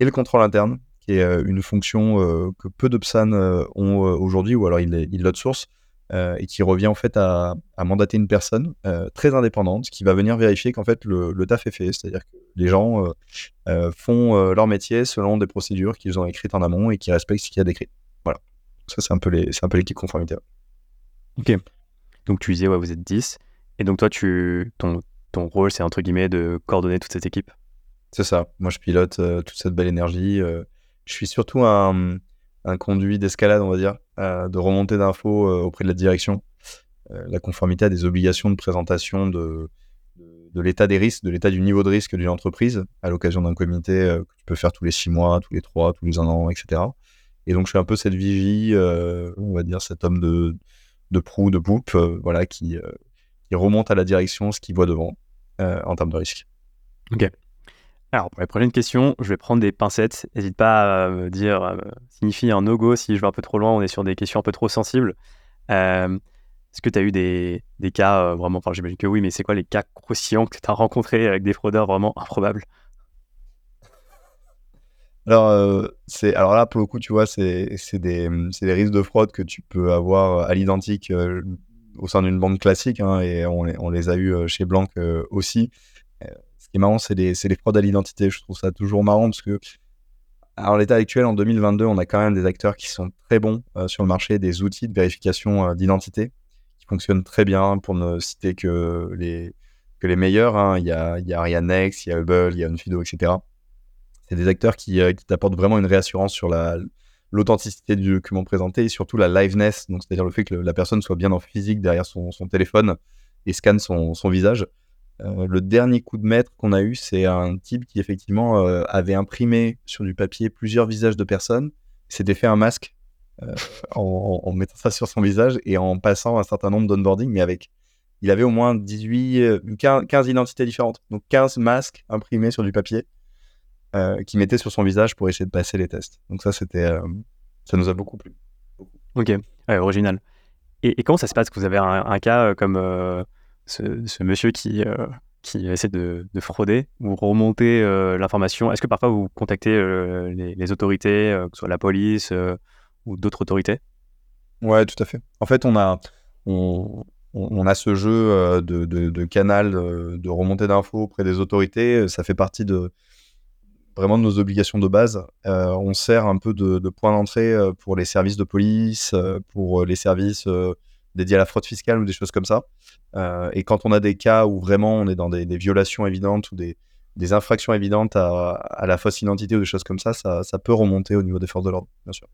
et le contrôle interne, qui est euh, une fonction euh, que peu de PSAN euh, ont aujourd'hui, ou alors ils il source, et qui revient en fait à, mandater une personne très indépendante qui va venir vérifier qu'en fait le, taf est fait, c'est-à-dire que les gens font leur métier selon des procédures qu'ils ont écrites en amont et qui respectent ce qu'il y a décrit. Voilà. Ça, c'est un peu l'équipe conformité. Ok. Donc tu disais, ouais, vous êtes 10. Et donc toi, tu, ton, ton rôle, c'est entre guillemets de coordonner toute cette équipe? C'est ça. Moi, je pilote euh, toute cette belle énergie. Euh. je suis surtout un, conduit d'escalade, on va dire, euh, de remontée d'infos auprès de la direction. la conformité a des obligations de présentation de, de, l'état des risques, de l'état du niveau de risque d'une entreprise à l'occasion d'un comité que tu peux faire tous les six mois, tous les trois, tous les un an, etc. Et donc, je suis un peu cette vigie, on va dire, cet homme de, de proue, de poupe, voilà, qui, qui remonte à la direction ce qu'il voit devant en termes de risque. Ok. Alors, pour la prochaine question, je vais prendre des pincettes. N'hésite pas à me dire, euh, signifie un no-go si je vais un peu trop loin, on est sur des questions un peu trop sensibles. Euh, est-ce que tu as eu des, cas euh, vraiment, enfin j'imagine que oui, mais c'est quoi les cas croustillants que tu as rencontrés avec des fraudeurs vraiment improbables? Alors, c'est, alors là, pour le coup, tu vois, c'est, des, des, risques de fraude que tu peux avoir à l'identique au sein d'une banque classique, hein, et on les, les, a eu chez Blanc aussi ce qui est marrant, c'est les, fraudes à l'identité. Je trouve ça toujours marrant parce que, en l'état actuel, en 2022, on a quand même des acteurs qui sont très bons euh, sur le marché, des outils de vérification euh, d'identité qui fonctionnent très bien, pour ne citer que les, que les meilleurs. hein. Il y a, il y a Arianex, il y a Hubble, il y a Onfido, etc. C'est des acteurs qui, euh, qui t'apportent vraiment une réassurance sur la, l'authenticité du document présenté et surtout la liveness, donc c'est-à-dire le fait que la personne soit bien en physique derrière son, téléphone et scanne son, visage. Euh, le dernier coup de maître qu'on a eu, c'est un type qui effectivement euh, avait imprimé sur du papier plusieurs visages de personnes, s'était fait un masque euh, en, en- mettant ça sur son visage et en passant un certain nombre d'onboarding, mais avec, il avait au moins 18, euh, 15, 15 identités différentes, donc 15 masques imprimés sur du papier euh, qu'il mettait sur son visage pour essayer de passer les tests. Donc ça, c'était, euh, ça nous a beaucoup plu. Ok, ouais, original. Et, et comment ça se passe? Que vous avez un, un cas euh, comme euh, ce, ce monsieur qui, qui essaie de, de frauder Vous remontez euh, l'information Est-ce que parfois vous contactez les, les autorités, que ce soit la police ou d'autres autorités? Ouais, tout à fait. En fait, on a, on, on- a ce jeu de, de, de canal de remontée d'infos auprès des autorités. Ça fait partie de vraiment de nos obligations de base. Euh, on sert un peu de, point d'entrée euh, pour les services de police, euh, pour les services dédiés à la fraude fiscale ou des choses comme ça. Et quand on a des cas où vraiment on est dans des, violations évidentes ou des, infractions évidentes à, la fausse identité ou des choses comme ça, ça, peut remonter au niveau des forces de l'ordre, bien sûr.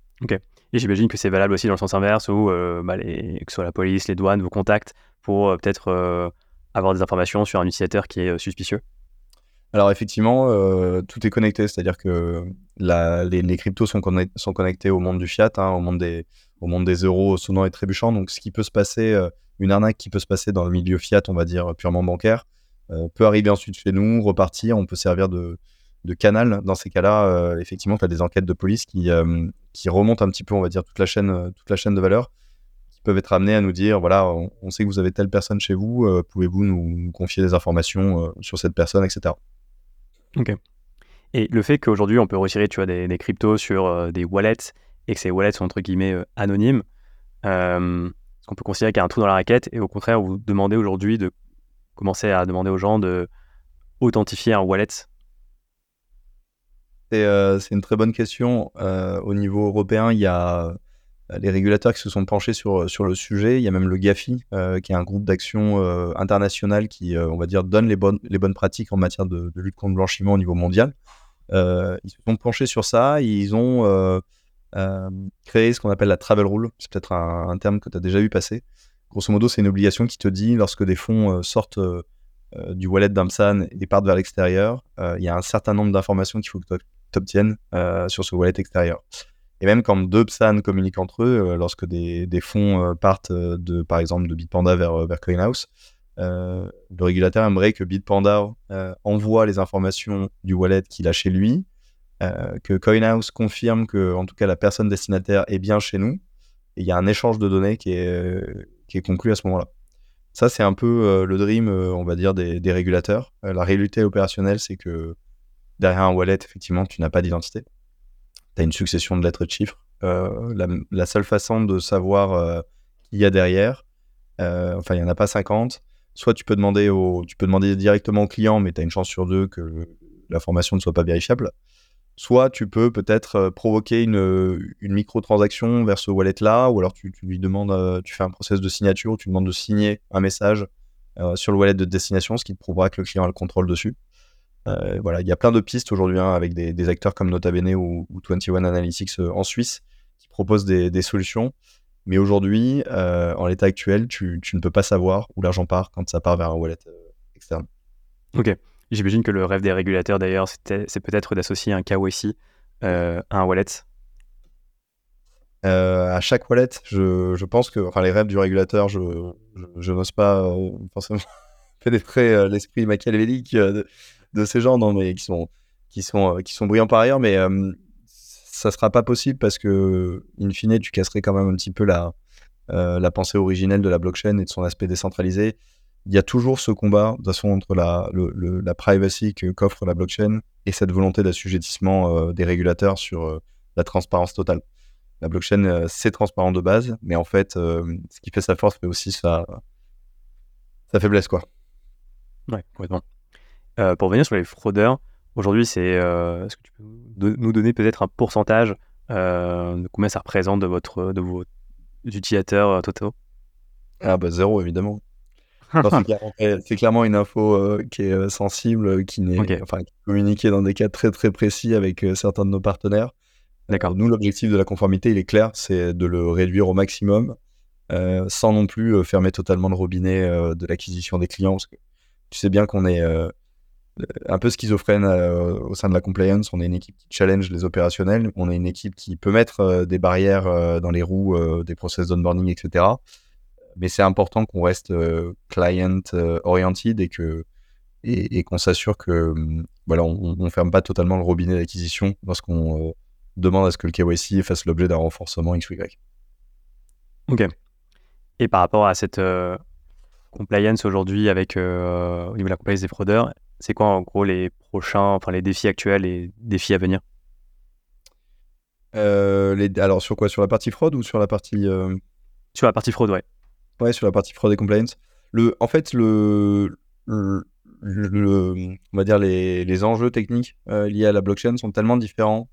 Et j'imagine que c'est valable aussi dans le sens inverse où bah, que ce soit la police, les douanes vous contactent pour peut-être avoir des informations sur un utilisateur qui est suspicieux. Alors effectivement, euh, tout est connecté, c'est-à-dire que les, cryptos sont, connect- sont connectés au monde du fiat, hein, au, monde des, au monde des euros sonnants et trébuchants. Donc ce qui peut se passer, euh, une arnaque qui peut se passer dans le milieu fiat, on va dire purement bancaire, euh, peut arriver ensuite chez nous, repartir, on peut servir de, canal. Dans ces cas-là, euh, effectivement, tu as des enquêtes de police qui, euh, remontent un petit peu, on va dire, toute la chaîne, euh, toute la chaîne de valeur, qui peuvent être amenés à nous dire, voilà, on, sait que vous avez telle personne chez vous, euh, pouvez-vous nous, confier des informations euh, sur cette personne, etc. Et le fait qu'aujourd'hui, on peut retirer tu vois, des, des cryptos sur euh, des wallets et que ces wallets sont entre guillemets euh, anonymes, euh, est-ce qu'on peut considérer qu'il y a un trou dans la raquette et au contraire, vous demandez aujourd'hui de commencer à demander aux gens de authentifier un wallet? C'est euh, c'est une très bonne question. Euh, au niveau européen, il y a les régulateurs qui se sont penchés sur, sur le sujet. Il y a même le GAFI, euh, qui est un groupe d'action euh, international qui, euh, on va dire, donne les bonnes, les bonnes pratiques en matière de, lutte contre le blanchiment au niveau mondial. Euh, ils se sont penchés sur ça. Ils ont euh, euh, créé ce qu'on appelle la travel rule. C'est peut-être un, terme que tu as déjà vu passer. Grosso modo, c'est une obligation qui te dit, lorsque des fonds euh, sortent euh, euh, du wallet d'Amsan et partent vers l'extérieur, euh, il y a un certain nombre d'informations qu'il faut que tu obtiennes euh, sur ce wallet extérieur. Et même quand deux PSAN communiquent entre eux, euh, lorsque des, fonds euh, partent euh, de, par exemple, de Bitpanda vers, vers CoinHouse, le régulateur aimerait que Bitpanda envoie les informations du wallet qu'il a chez lui, que CoinHouse confirme que, en tout cas, la personne destinataire est bien chez nous, et il y a un échange de données qui est, qui est conclu à ce moment-là. Ça, c'est un peu le dream, on va dire, des, régulateurs. La réalité opérationnelle, c'est que derrière un wallet, effectivement, tu n'as pas d'identité. Tu as une succession de lettres et de chiffres. Euh, la, seule façon de savoir euh, qui il y a derrière, euh, enfin, il n'y en a pas 50. Soit tu peux demander, au, tu peux demander directement au client, mais tu as une chance sur deux que l'information ne soit pas vérifiable. Soit tu peux peut-être euh, provoquer une, une micro-transaction vers ce wallet-là, ou alors tu, lui demandes, tu fais un process de signature, tu demandes de signer un message sur le wallet de destination, ce qui te prouvera que le client a le contrôle dessus. Euh, voilà, il y a plein de pistes aujourd'hui hein, avec des, des acteurs comme Nota Bene ou, ou 21 Analytics euh, en Suisse qui proposent des, des solutions. Mais aujourd'hui, euh, en l'état actuel, tu, tu ne peux pas savoir où l'argent part quand ça part vers un wallet externe. Ok. J'imagine que le rêve des régulateurs, d'ailleurs, c'est peut-être d'associer un KYC euh, à un wallet. Euh, à chaque wallet, je, je pense que, enfin, les rêves du régulateur, je, je, je n'ose pas forcément pénétrer l'esprit machiavélique de, de ces gens, non, mais qui sont, qui sont, euh, qui sont brillants par ailleurs, mais euh, ça sera pas possible parce que, in fine, tu casserais quand même un petit peu la, euh, la pensée originelle de la blockchain et de son aspect décentralisé. Il y a toujours ce combat, de toute façon, entre la, la privacy qu'offre la blockchain et cette volonté d'assujettissement euh, des régulateurs sur la transparence totale. La blockchain, c'est transparent de base, mais en fait, ce qui fait sa force fait aussi sa, sa faiblesse, quoi. Ouais, complètement. Euh, pour revenir sur les fraudeurs, aujourd'hui, c'est, euh, est-ce que tu peux nous donner peut-être un pourcentage euh, de combien ça représente de, votre, de vos utilisateurs totaux? Ah bah zéro, évidemment. c'est clairement une info qui est sensible, qui n'est enfin, communiquée dans des cas très très précis avec certains de nos partenaires. D'accord. nous, l'objectif de la conformité, il est clair, c'est de le réduire au maximum, sans non plus fermer totalement le robinet de l'acquisition des clients, parce que tu sais bien qu'on est un peu schizophrène euh, au sein de la compliance. On est une équipe qui challenge les opérationnels. On est une équipe qui peut mettre euh, des barrières euh, dans les roues des process d'onboarding, etc. Mais c'est important qu'on reste client oriented et et, qu'on s'assure que hum, voilà, on, ne ferme pas totalement le robinet d'acquisition lorsqu'on demande à ce que le KYC fasse l'objet d'un renforcement X ou Y. Ok. Et par rapport à cette compliance aujourd'hui avec au niveau de la compliance des fraudeurs, c'est quoi en gros les prochains, enfin les défis actuels et défis à venir? Euh, les, Alors sur quoi? Sur la partie fraude ou sur la partie euh Sur la partie fraude, ouais. Ouais, sur la partie fraude et compliance. Le, en fait, le, le, on va dire les, les enjeux techniques euh, liés à la blockchain sont tellement différents.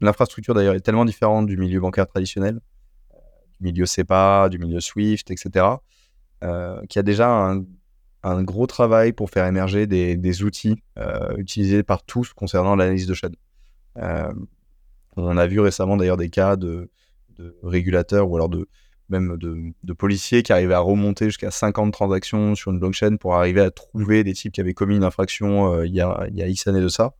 L'infrastructure d'ailleurs est tellement différente du milieu bancaire traditionnel, du milieu SEPA, du milieu SWIFT, etc. qu'il y a déjà un un gros travail pour faire émerger des, outils euh, utilisés par tous concernant l'analyse de chaîne. Euh, on a vu récemment d'ailleurs des cas de, régulateurs ou alors de même de, policiers qui arrivaient à remonter jusqu'à 50 transactions sur une blockchain pour arriver à trouver des types qui avaient commis une infraction euh, il, y a, il y a X années de ça.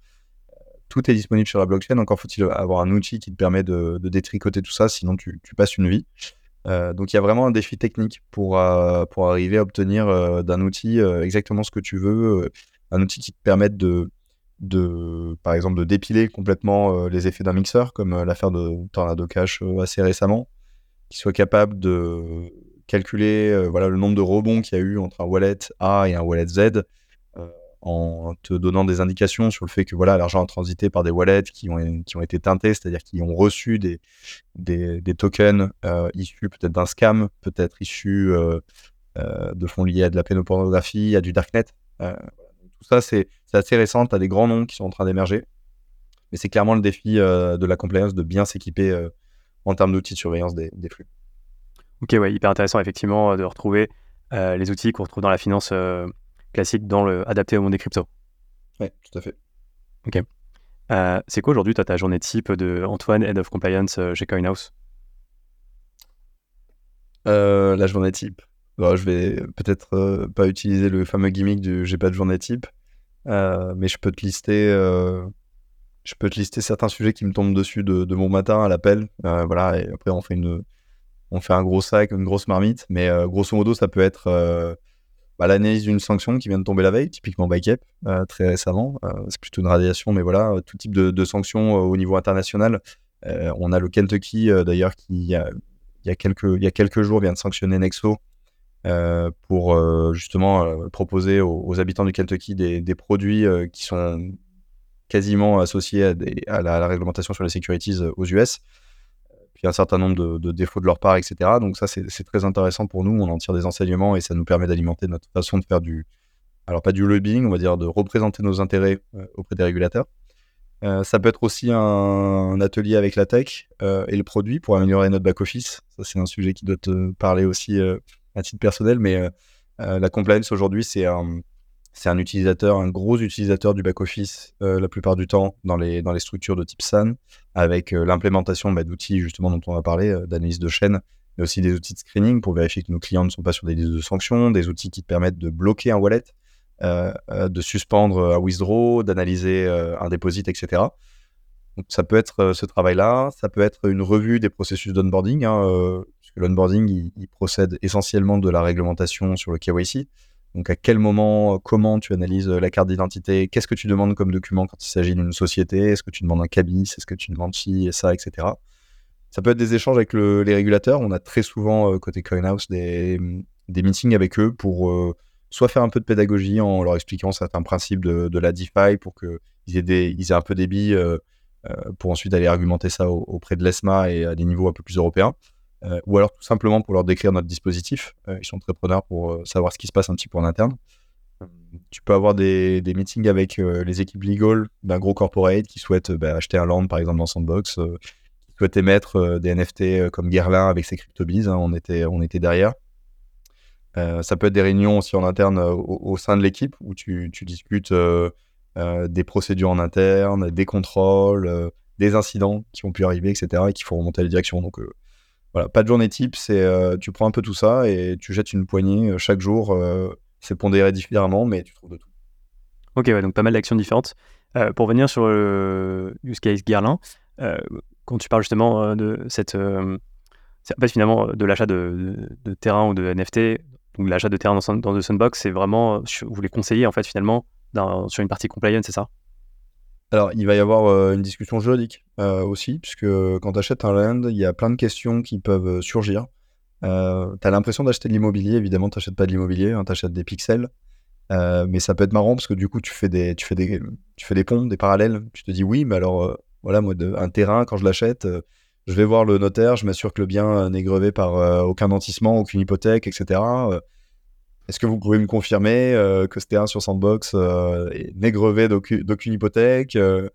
Tout est disponible sur la blockchain, encore faut-il avoir un outil qui te permet de, détricoter tout ça, sinon tu passes une vie. Euh, donc il y a vraiment un défi technique pour, euh, pour arriver à obtenir euh, d'un outil exactement ce que tu veux, un outil qui te permette de, par exemple, de dépiler complètement les effets d'un mixeur, comme l'affaire de Tornado Cash assez récemment, qui soit capable de calculer le nombre de rebonds qu'il y a eu entre un wallet A et un wallet Z, en te donnant des indications sur le fait que voilà l'argent a transité par des wallets qui ont, qui ont été teintés, c'est-à-dire qui ont reçu des, tokens euh, issus peut-être d'un scam, peut-être issus euh, euh, de fonds liés à de la pénopornographie, à du darknet. tout ça, c'est assez récent, tu as des grands noms qui sont en train d'émerger, mais c'est clairement le défi de la compliance de bien s'équiper en termes d'outils de surveillance des, des, flux. Ok, ouais, hyper intéressant effectivement de retrouver les outils qu'on retrouve dans la finance classique dans le, adapté au monde des cryptos. Oui, tout à fait. Ok. Euh, c'est quoi aujourd'hui ta journée type de Antoine, Head of Compliance euh, chez CoinHouse? Euh, La journée type. je vais peut-être pas utiliser le fameux gimmick du j'ai pas de journée type, mais je peux te lister. je peux te lister certains sujets qui me tombent dessus de, mon matin à l'appel. voilà, et après on fait une, on fait un gros sac, une grosse marmite. Mais grosso modo, ça peut être bah, l'analyse d'une sanction qui vient de tomber la veille, typiquement Bicep, euh, très récemment. Euh, c'est plutôt une radiation, mais voilà, euh, tout type de, sanctions au niveau international. on a le Kentucky, d'ailleurs, qui, il y, a, quelques, il y a quelques jours, vient de sanctionner Nexo pour justement proposer aux, habitants du Kentucky des, produits qui sont quasiment associés à, la, réglementation sur les securities aux US un certain nombre de, défauts de leur part, etc. Donc ça, c'est très intéressant pour nous. On en tire des enseignements et ça nous permet d'alimenter notre façon de faire du, alors pas du lobbying, on va dire de représenter nos intérêts euh, auprès des régulateurs. Euh, ça peut être aussi un, atelier avec la tech euh, et le produit pour améliorer notre back-office. Ça, c'est un sujet qui doit te parler aussi à titre personnel, mais la compliance aujourd'hui, c'est un, c'est un utilisateur, un gros utilisateur du back-office euh, la plupart du temps dans les, dans les structures de type SAN, avec euh, l'implémentation bah, d'outils justement dont on va parler, euh, d'analyse de chaîne, mais aussi des outils de screening pour vérifier que nos clients ne sont pas sur des listes de sanctions, des outils qui te permettent de bloquer un wallet, de suspendre un withdraw, d'analyser un deposit, etc. Donc, ça peut être ce travail-là, ça peut être une revue des processus d'onboarding, hein, puisque l'onboarding, il, procède essentiellement de la réglementation sur le KYC. Donc à quel moment, comment tu analyses la carte d'identité, qu'est-ce que tu demandes comme document quand il s'agit d'une société, est-ce que tu demandes un cabis, est-ce que tu demandes ci et ça, etc. Ça peut être des échanges avec les régulateurs. On a très souvent, euh, côté CoinHouse, des, des meetings avec eux pour euh, soit faire un peu de pédagogie en leur expliquant certains principes de, la DeFi pour qu'ils aient, aient un peu des billes euh, pour ensuite aller argumenter ça auprès de l'ESMA et à des niveaux un peu plus européens. Euh, ou alors tout simplement pour leur décrire notre dispositif. Euh, ils sont très preneurs pour euh, savoir ce qui se passe un petit peu en interne. Tu peux avoir des, meetings avec les équipes legal d'un gros corporate qui souhaite bah, acheter un land, par exemple, dans Sandbox, qui souhaite émettre des NFT comme Guerlain avec ses cryptobies. Hein, on, était, on était derrière. ça peut être des réunions aussi en interne au, sein de l'équipe où tu, tu discutes des procédures en interne, des contrôles, des incidents qui ont pu arriver, etc. et qu'il faut remonter à la direction. Donc voilà, pas de journée type, c'est tu prends un peu tout ça et tu jettes une poignée chaque jour. c'est pondéré différemment, mais tu trouves de tout. Ok, donc pas mal d'actions différentes. pour venir sur le use case Guerlain, quand tu parles justement de cette finalement, de l'achat de, terrain ou de NFT, donc l'achat de terrain dans, dans The Sandbox, c'est vraiment, vous les conseillez en fait finalement sur une partie compliance, c'est ça? Alors, il va y avoir euh, une discussion juridique euh, aussi, puisque quand tu achètes un land, il y a plein de questions qui peuvent euh, surgir. tu as l'impression d'acheter de l'immobilier, évidemment, tu n'achètes pas de l'immobilier, hein, tu achètes des pixels. mais ça peut être marrant parce que du coup, tu fais, des, tu, fais des, tu fais des ponts, des parallèles. Tu te dis, oui, mais alors, voilà, moi, un terrain, quand je l'achète, je vais voir le notaire, je m'assure que le bien n'est grevé par aucun nantissement, aucune hypothèque, etc. Est-ce que vous pouvez me confirmer euh, que ce terrain sur Sandbox euh, n'est grevé d'aucune hypothèque euh,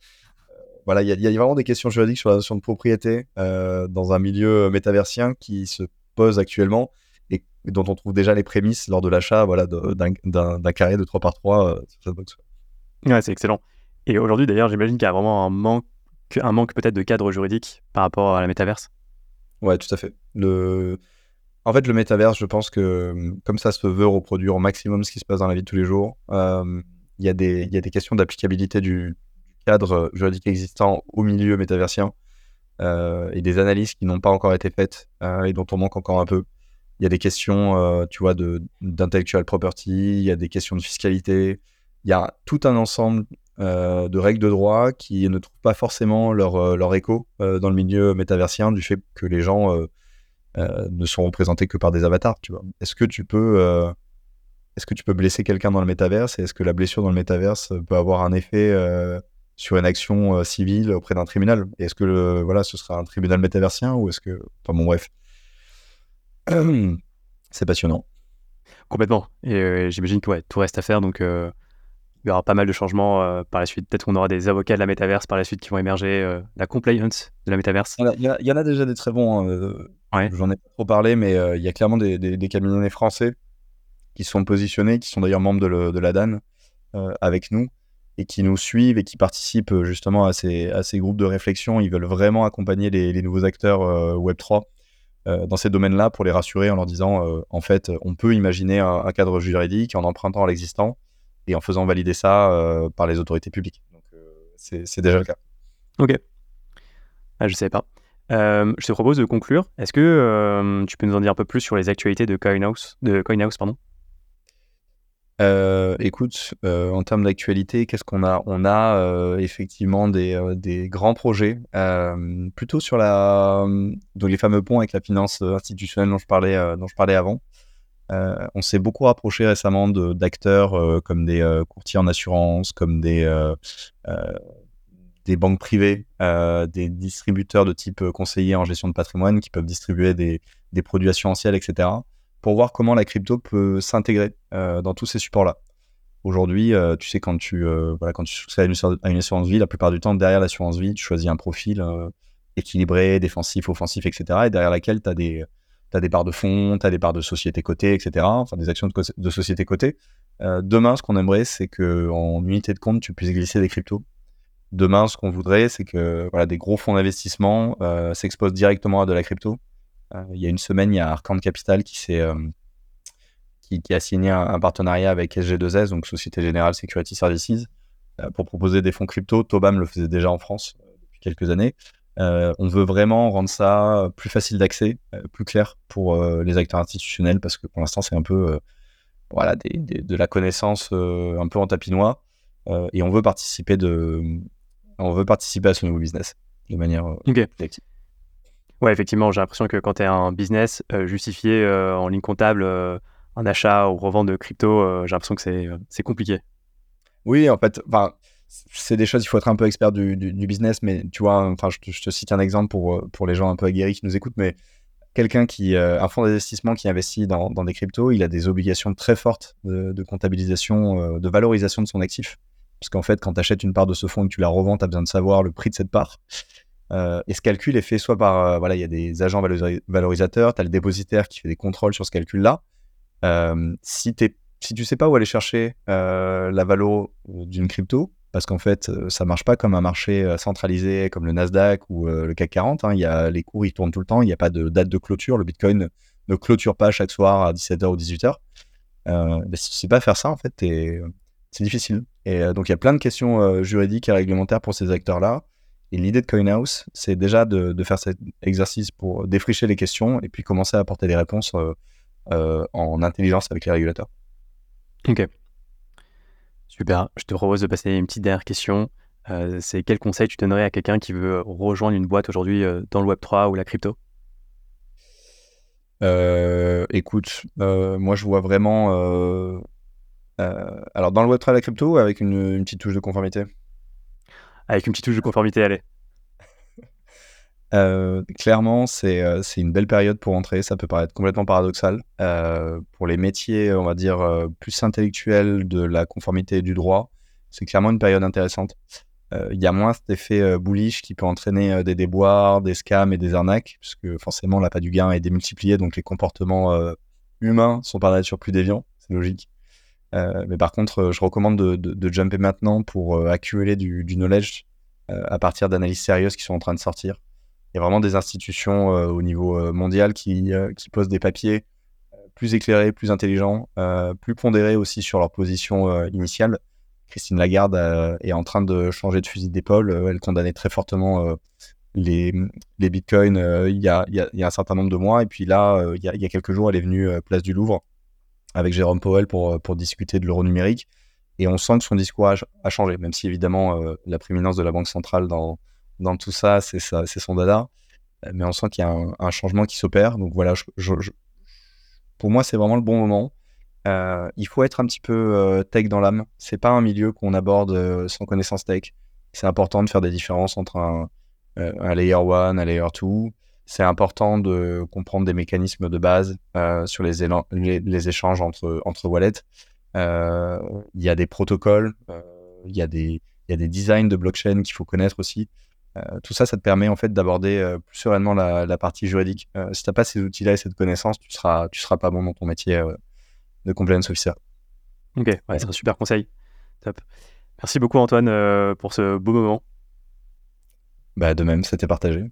Voilà, il y, a vraiment des questions juridiques sur la notion de propriété dans un milieu métaversien qui se pose actuellement et dont on trouve déjà les prémices lors de l'achat voilà, d'un carré de 3 par 3 sur Sandbox. Ouais, c'est excellent. Et aujourd'hui, d'ailleurs, j'imagine qu'il y a vraiment un manque, un manque peut-être de cadre juridique par rapport à la métaverse? Ouais, tout à fait. Le en fait, le métaverse, je pense que comme ça se veut reproduire au maximum ce qui se passe dans la vie de tous les jours, il y, a des questions d'applicabilité du, cadre juridique existant au milieu métaversien et des analyses qui n'ont pas encore été faites et dont on manque encore un peu. Il y a des questions, tu vois, d'intellectual property, il y a des questions de fiscalité, il y a tout un ensemble de règles de droit qui ne trouvent pas forcément leur, leur écho dans le milieu métaversien du fait que les gens euh, ne sont représentés que par des avatars, tu vois. Est-ce que tu peux, euh, est-ce que tu peux blesser quelqu'un dans le métaverse et est-ce que la blessure dans le métaverse peut avoir un effet euh, sur une action civile auprès d'un tribunal? Et est-ce que le, voilà, ce sera un tribunal métaversien ou est-ce que, enfin bon, bref, c'est passionnant. Complètement. Et j'imagine que ouais, tout reste à faire, donc il y aura pas mal de changements par la suite. Peut-être qu'on aura des avocats de la métaverse par la suite qui vont émerger, la compliance de la métaverse. Il y, en a déjà des très bons. Hein, J'en ai pas trop parlé, mais euh, il y a clairement des, des, français qui sont positionnés, qui sont d'ailleurs membres de, la DAN euh, avec nous et qui nous suivent et qui participent euh, justement à ces, à ces groupes de réflexion. Ils veulent vraiment accompagner les, nouveaux acteurs Web3 dans ces domaines-là pour les rassurer en leur disant en fait, on peut imaginer un, cadre juridique en empruntant à l'existant et en faisant valider ça par les autorités publiques. Donc c'est déjà le cas. Ok. Ah, je ne savais pas. Euh, je te propose de conclure. Est-ce que euh, tu peux nous en dire un peu plus sur les actualités de CoinHouse, de CoinHouse pardon? Euh, écoute, en termes d'actualité, qu'est-ce qu'on a? On a effectivement des, grands projets, plutôt sur la, donc les fameux ponts avec la finance institutionnelle dont je parlais, dont je parlais avant. on s'est beaucoup rapproché récemment d'acteurs comme des courtiers en assurance, comme des des banques privées, euh, des distributeurs de type euh, conseiller en gestion de patrimoine qui peuvent distribuer des, produits assurantiels, etc., pour voir comment la crypto peut s'intégrer euh, dans tous ces supports-là. Aujourd'hui, tu sais, quand tu, voilà, quand tu à une, assurance vie, la plupart du temps, derrière l'assurance vie, tu choisis un profil équilibré, défensif, offensif, etc., et derrière laquelle tu as des, as des barres de fonds, tu des barres de société cotée, etc., enfin des actions de, de société cotée. demain, ce qu'on aimerait, c'est qu'en unité de compte, tu puisses glisser des cryptos Demain, ce qu'on voudrait, c'est que voilà, des gros fonds d'investissement euh, s'exposent directement à de la crypto. Euh, il y a une semaine, il y a Arcand Capital qui, euh, qui, qui, a signé un, partenariat avec SG2S, donc Société Générale Security Services, pour proposer des fonds crypto. Tobam le faisait déjà en France depuis quelques années. on veut vraiment rendre ça plus facile d'accès, plus clair pour les acteurs institutionnels, parce que pour l'instant, c'est un peu voilà, de la connaissance un peu en tapinois. et on veut participer de, on veut participer à ce nouveau business de manière euh, okay. Ouais, effectivement, j'ai l'impression que quand tu es un business, euh, justifié euh, en ligne comptable un achat ou revente de crypto, j'ai l'impression que c'est compliqué. Oui, en fait, c'est des choses, il faut être un peu expert du, business, mais tu vois, enfin, je, te cite un exemple pour, pour les gens un peu aguerris qui nous écoutent, mais quelqu'un qui, un fonds d'investissement qui investit dans, des cryptos, il a des obligations très fortes de, de comptabilisation, de valorisation de son actif. Parce qu'en fait, quand tu achètes une part de ce fonds et que tu la revends, tu as besoin de savoir le prix de cette part. Euh, et ce calcul est fait soit par, euh, voilà, il y a des agents valorisateurs, tu as le dépositaire qui fait des contrôles sur ce calcul-là. si, tu si tu sais pas où aller chercher la valo d'une crypto, parce qu'en fait, ça marche pas comme un marché centralisé comme le Nasdaq ou le CAC 40. Hein. Y a, les cours, ils tournent tout le temps. Il n'y a pas de date de clôture. Le Bitcoin ne clôture pas chaque soir à 17h ou 18h. Euh, bah, si tu sais pas faire ça, en fait, c'est difficile. Et donc, il y a plein de questions juridiques et réglementaires pour ces acteurs-là. Et l'idée de CoinHouse, c'est déjà de, faire cet exercice pour défricher les questions et puis commencer à apporter des réponses en intelligence avec les régulateurs. Ok. Super. Je te propose de passer une petite dernière question. Euh, c'est quel conseil tu donnerais à quelqu'un qui veut rejoindre une boîte aujourd'hui euh, dans le Web3 ou la crypto? Euh, Écoute, moi je vois vraiment. Alors dans le Web3 et la crypto, avec une, une petite touche de conformité Avec une petite touche de conformité, allez. Euh, clairement, euh, c'est une belle période pour entrer. Ça peut paraître complètement paradoxal. Euh, pour les métiers, on va dire, plus intellectuels de la conformité et du droit, c'est clairement une période intéressante. Il y a moins cet effet bullish qui peut entraîner des déboires, des scams et des arnaques, puisque forcément, l'appât du gain est démultiplié, donc les comportements humains sont par nature plus déviants. C'est logique. Mais par contre, je recommande de, de, jumper maintenant pour accumuler du, du knowledge à partir d'analyses sérieuses qui sont en train de sortir. Il y a vraiment des institutions euh, au niveau euh, mondial qui, euh, qui, posent des papiers plus éclairés, plus intelligents, plus pondérés aussi sur leur position initiale. Christine Lagarde est en train de changer de fusil d'épaule. elle condamnait très fortement les, les bitcoins il y, a, y, a, un certain nombre de mois. Et puis là, il y, a, quelques jours, elle est venue place du Louvre avec Jérôme Powell pour, pour discuter de l'euro numérique. Et on sent que son discours a, changé, même si évidemment la prééminence de la Banque centrale dans, dans tout ça, c'est son dada. Euh, mais on sent qu'il y a un, changement qui s'opère. Donc voilà, pour moi, c'est vraiment le bon moment. Euh, il faut être un petit peu euh, tech dans l'âme. C'est pas un milieu qu'on aborde sans connaissance tech. C'est important de faire des différences entre un, layer 1, un layer 2. C'est important de comprendre des mécanismes de base sur les, les, échanges entre, entre wallets. Il y a des protocoles, il y, a des, y a des designs de blockchain qu'il faut connaître aussi. Euh, tout ça, ça te permet en fait d'aborder euh, plus sereinement la, partie juridique. Euh, si tu n'as pas ces outils-là et cette connaissance, tu seras, tu seras pas bon dans ton métier de compliance officer. Ok, c'est un super conseil. Top. Merci beaucoup Antoine pour ce beau moment. Bah, de même, c'était partagé.